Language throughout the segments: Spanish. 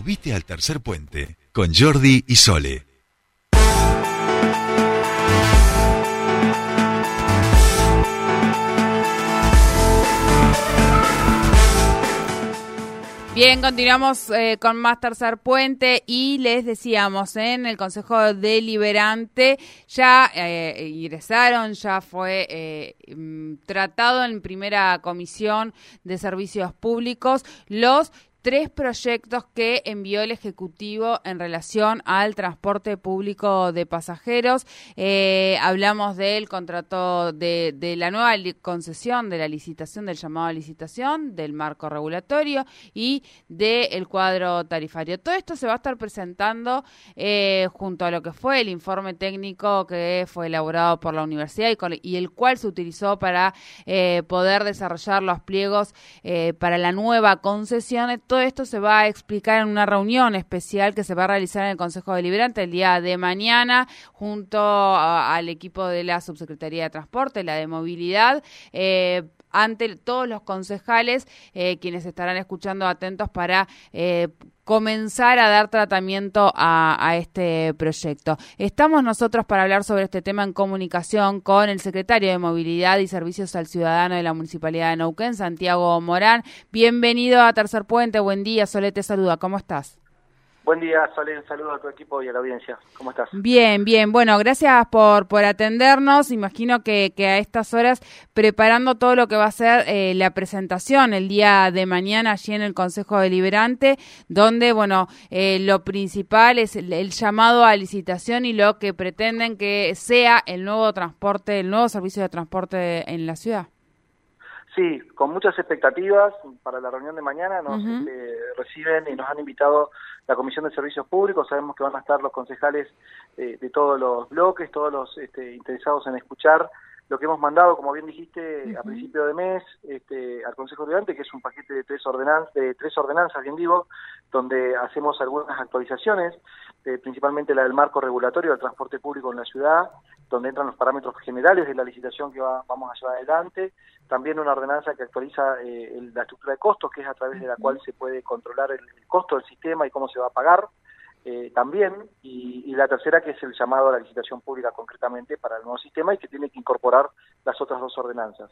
Subite al tercer puente con Jordi y Sole. Bien, continuamos eh, con más tercer puente y les decíamos en el Consejo Deliberante ya eh, ingresaron, ya fue eh, mm, tratado en primera comisión de servicios públicos los tres proyectos que envió el Ejecutivo en relación al transporte público de pasajeros. Eh, hablamos del contrato de, la nueva concesión, de la licitación, del llamado a licitación, del marco regulatorio y del cuadro tarifario. Todo esto se va a estar presentando eh, junto a lo que fue el informe técnico que fue elaborado por la universidad y, y el cual se utilizó para eh, poder desarrollar los pliegos eh, para la nueva concesión todo esto se va a explicar en una reunión especial que se va a realizar en el Consejo Deliberante el día de mañana junto al equipo de la Subsecretaría de Transporte, la de Movilidad. Eh, ante todos los concejales, eh, quienes estarán escuchando atentos para eh, comenzar a dar tratamiento a, este proyecto. Estamos nosotros para hablar sobre este tema en comunicación con el secretario de Movilidad y Servicios al Ciudadano de la Municipalidad de Neuquén, Santiago Morán. Bienvenido a Tercer Puente, buen día, Solete saluda, ¿cómo estás? Buen día, Solen. Saludos a tu equipo y a la audiencia. ¿Cómo estás? Bien, bien. Bueno, gracias por, por atendernos. Imagino que, que a estas horas preparando todo lo que va a ser eh, la presentación el día de mañana allí en el Consejo Deliberante, donde, bueno, eh, lo principal es el, el, llamado a licitación y lo que pretenden que sea el nuevo transporte, el nuevo servicio de transporte en la ciudad. Sí, con muchas expectativas para la reunión de mañana. Nos uh -huh. eh, reciben y nos han invitado la Comisión de Servicios Públicos. Sabemos que van a estar los concejales eh, de todos los bloques, todos los este, interesados en escuchar lo que hemos mandado, como bien dijiste, uh -huh. a principio de mes este, al Consejo Deliberante, que es un paquete de tres, ordenanzas, de tres ordenanzas, bien digo, donde hacemos algunas actualizaciones, eh, principalmente la del marco regulatorio del transporte público en la ciudad, donde entran los parámetros generales de la licitación que va, vamos a llevar adelante, también una ordenanza que actualiza eh, el, la estructura de costos, que es a través de la cual se puede controlar el, el costo del sistema y cómo se va a pagar, eh, también, y, y, la tercera que es el llamado a la licitación pública concretamente para el nuevo sistema y que tiene que incorporar las otras dos ordenanzas.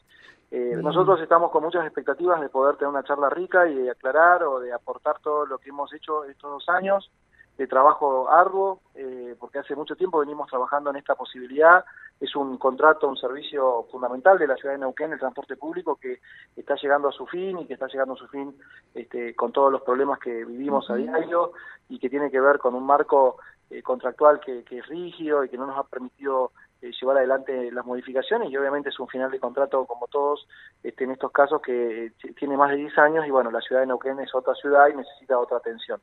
Eh, nosotros estamos con muchas expectativas de poder tener una charla rica y de aclarar o de aportar todo lo que hemos hecho estos dos años de trabajo arduo, eh, porque hace mucho tiempo venimos trabajando en esta posibilidad. Es un contrato, un servicio fundamental de la ciudad de Neuquén, el transporte público, que está llegando a su fin y que está llegando a su fin este, con todos los problemas que vivimos a diario y que tiene que ver con un marco eh, contractual que, que, es rígido y que no nos ha permitido eh, llevar adelante las modificaciones y obviamente es un final de contrato como todos este, en estos casos que eh, tiene más de 10 años y bueno, la ciudad de Neuquén es otra ciudad y necesita otra atención.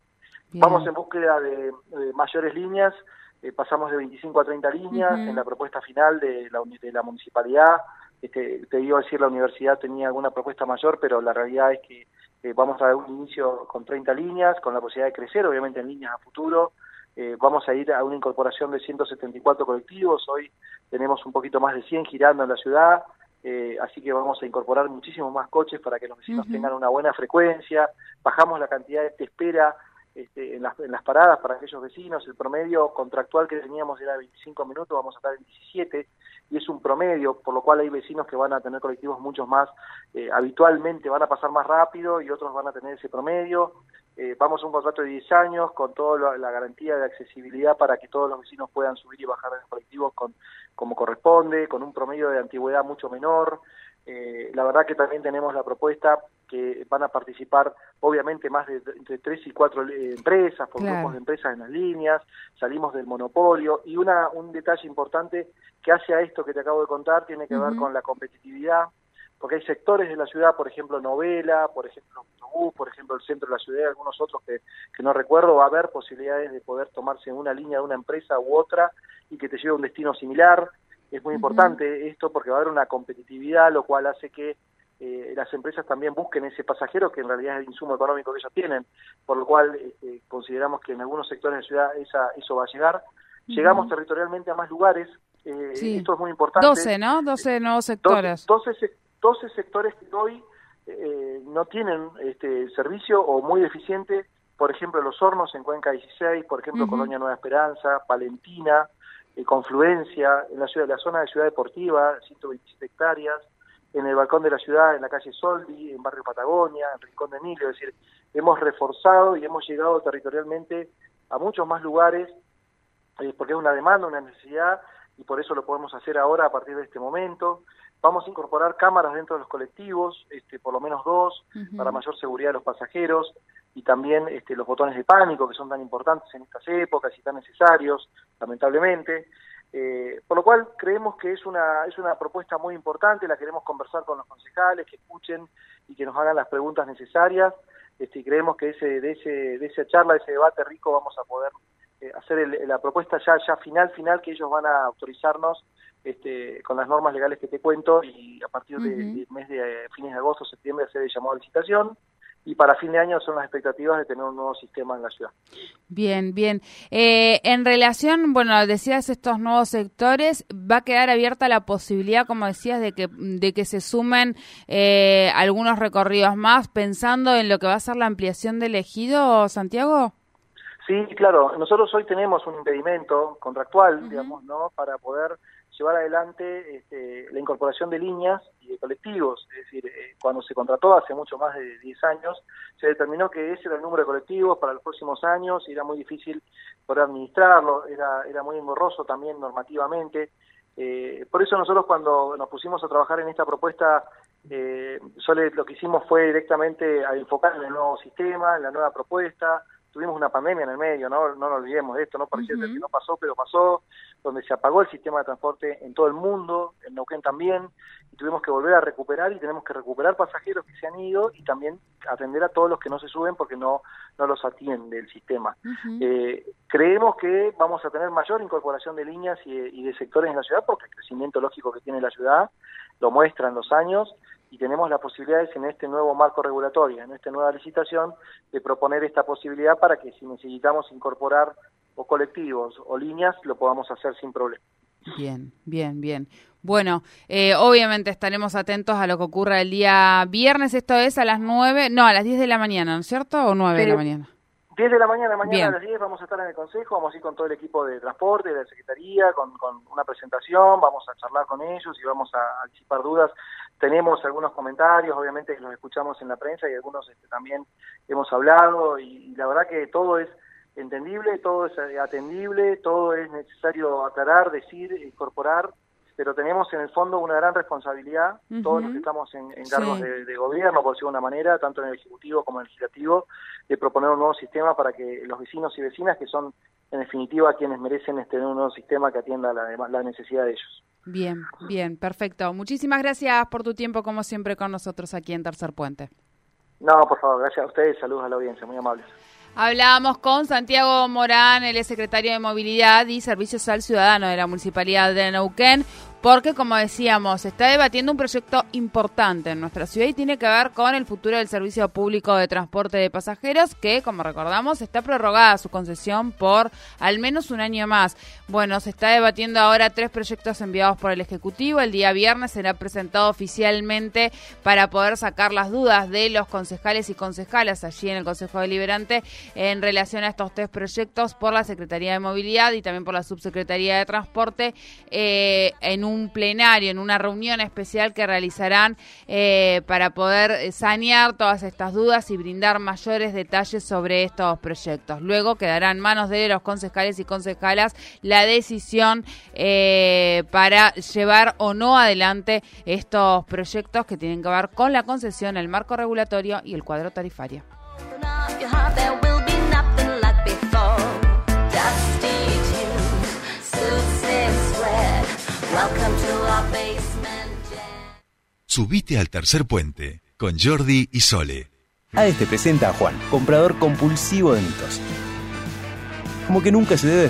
Bien. Vamos en búsqueda de, de mayores líneas, eh, pasamos de 25 a 30 líneas uh -huh. en la propuesta final de la, de la municipalidad. Este, te digo decir, la universidad tenía alguna propuesta mayor, pero la realidad es que eh, vamos a dar un inicio con 30 líneas, con la posibilidad de crecer, obviamente en líneas a futuro. Eh, vamos a ir a una incorporación de 174 colectivos, hoy tenemos un poquito más de 100 girando en la ciudad, eh, así que vamos a incorporar muchísimos más coches para que los vecinos uh -huh. tengan una buena frecuencia, bajamos la cantidad de espera este, en, las, en las paradas para aquellos vecinos. El promedio contractual que teníamos era 25 minutos, vamos a estar en 17 y es un promedio, por lo cual hay vecinos que van a tener colectivos muchos más eh, habitualmente, van a pasar más rápido y otros van a tener ese promedio. Eh, vamos a un contrato de 10 años con toda la garantía de accesibilidad para que todos los vecinos puedan subir y bajar de los colectivos con, como corresponde, con un promedio de antigüedad mucho menor. Eh, la verdad que también tenemos la propuesta que van a participar obviamente más de entre tres y cuatro eh, empresas, por claro. grupos de empresas en las líneas, salimos del monopolio y una un detalle importante que hace a esto que te acabo de contar tiene que uh -huh. ver con la competitividad, porque hay sectores de la ciudad, por ejemplo Novela, por ejemplo por ejemplo el centro de la ciudad y algunos otros que, que no recuerdo, va a haber posibilidades de poder tomarse una línea de una empresa u otra y que te lleve a un destino similar. Es muy uh -huh. importante esto porque va a haber una competitividad, lo cual hace que eh, las empresas también busquen ese pasajero que en realidad es el insumo económico que ellos tienen, por lo cual eh, consideramos que en algunos sectores de la ciudad esa, eso va a llegar. Llegamos uh -huh. territorialmente a más lugares, eh, sí. esto es muy importante. 12, ¿no? 12 nuevos sectores. 12, 12, 12 sectores que hoy eh, no tienen este servicio o muy deficiente. Por ejemplo, Los Hornos en Cuenca 16, por ejemplo, Colonia Nueva Esperanza, Palentina, eh, Confluencia, en la, ciudad, la zona de Ciudad Deportiva, 127 hectáreas, en el balcón de la ciudad, en la calle Soldi, en Barrio Patagonia, en Rincón de Emilio, es decir, hemos reforzado y hemos llegado territorialmente a muchos más lugares, eh, porque es una demanda, una necesidad, y por eso lo podemos hacer ahora a partir de este momento. Vamos a incorporar cámaras dentro de los colectivos, este, por lo menos dos, para mayor seguridad de los pasajeros y también este, los botones de pánico que son tan importantes en estas épocas y tan necesarios, lamentablemente. Eh, por lo cual creemos que es una, es una propuesta muy importante, la queremos conversar con los concejales, que escuchen y que nos hagan las preguntas necesarias. Este, y creemos que ese, de, ese, de esa charla, de ese debate rico, vamos a poder eh, hacer la propuesta ya, ya final, final, que ellos van a autorizarnos este, con las normas legales que te cuento y a partir del mes de fines de agosto, septiembre, hacer el llamado a licitación y para fin de año son las expectativas de tener un nuevo sistema en la ciudad. Bien, bien. Eh, en relación, bueno, decías estos nuevos sectores, ¿va a quedar abierta la posibilidad, como decías, de que, de que se sumen eh, algunos recorridos más pensando en lo que va a ser la ampliación del ejido, Santiago? Sí, claro. Nosotros hoy tenemos un impedimento contractual, digamos, ¿no? Para poder llevar adelante este, la incorporación de líneas y de colectivos. Es decir, eh, cuando se contrató hace mucho más de 10 años, se determinó que ese era el número de colectivos para los próximos años y era muy difícil poder administrarlo, era, era muy engorroso también normativamente. Eh, por eso nosotros cuando nos pusimos a trabajar en esta propuesta, eh, solo lo que hicimos fue directamente a enfocar en el nuevo sistema, en la nueva propuesta, tuvimos una pandemia en el medio, no, no nos olvidemos de esto, no parecía que no pasó, pero pasó, donde se apagó el sistema de transporte en todo el mundo, en Neuquén también, y tuvimos que volver a recuperar y tenemos que recuperar pasajeros que se han ido y también atender a todos los que no se suben porque no, no los atiende el sistema. eh, creemos que vamos a tener mayor incorporación de líneas y, y de sectores en la ciudad porque el crecimiento lógico que tiene la ciudad lo muestra en los años y tenemos las posibilidades en este nuevo marco regulatorio, en esta nueva licitación, de proponer esta posibilidad para que si necesitamos incorporar o colectivos o líneas, lo podamos hacer sin problema. Bien, bien, bien. Bueno, eh, obviamente estaremos atentos a lo que ocurra el día viernes. Esto es a las 9, no, a las 10 de la mañana, ¿no es cierto? ¿O 9 de la mañana? 10 de la mañana, mañana a las 10 vamos a estar en el Consejo, vamos a ir con todo el equipo de transporte, de la Secretaría, con, una presentación, vamos a charlar con ellos y vamos a anticipar dudas. Tenemos algunos comentarios, obviamente los escuchamos en la prensa y algunos este, también hemos hablado y, la verdad que todo es entendible, todo es atendible, todo es necesario aclarar, decir, incorporar pero tenemos en el fondo una gran responsabilidad, todos los que estamos en, cargos de, gobierno, por decirlo de una manera, tanto en el Ejecutivo como en el Legislativo, de proponer un nuevo sistema para que los vecinos y vecinas, que son en definitiva quienes merecen este un nuevo sistema que atienda la, la necesidad de ellos. Bien, bien, perfecto. Muchísimas gracias por tu tiempo, como siempre, con nosotros aquí en Tercer Puente. No, por favor, gracias a ustedes, saludos a la audiencia, muy amables. Hablábamos con Santiago Morán, el secretario de Movilidad y Servicios al Ciudadano de la Municipalidad de Neuquén, porque como decíamos, se está debatiendo un proyecto importante en nuestra ciudad y tiene que ver con el futuro del servicio público de transporte de pasajeros, que como recordamos está prorrogada su concesión por al menos un año más. Bueno, se está debatiendo ahora tres proyectos enviados por el Ejecutivo. El día viernes será presentado oficialmente para poder sacar las dudas de los concejales y concejalas allí en el Consejo Deliberante en relación a estos tres proyectos por la Secretaría de Movilidad y también por la Subsecretaría de Transporte eh, en un un plenario, en una reunión especial que realizarán eh, para poder sanear todas estas dudas y brindar mayores detalles sobre estos proyectos. Luego quedará en manos de los concejales y concejalas la decisión eh, para llevar o no adelante estos proyectos que tienen que ver con la concesión, el marco regulatorio y el cuadro tarifario. Subite al tercer puente con Jordi y Sole. A este presenta a Juan, comprador compulsivo de mitos. Como que nunca se debe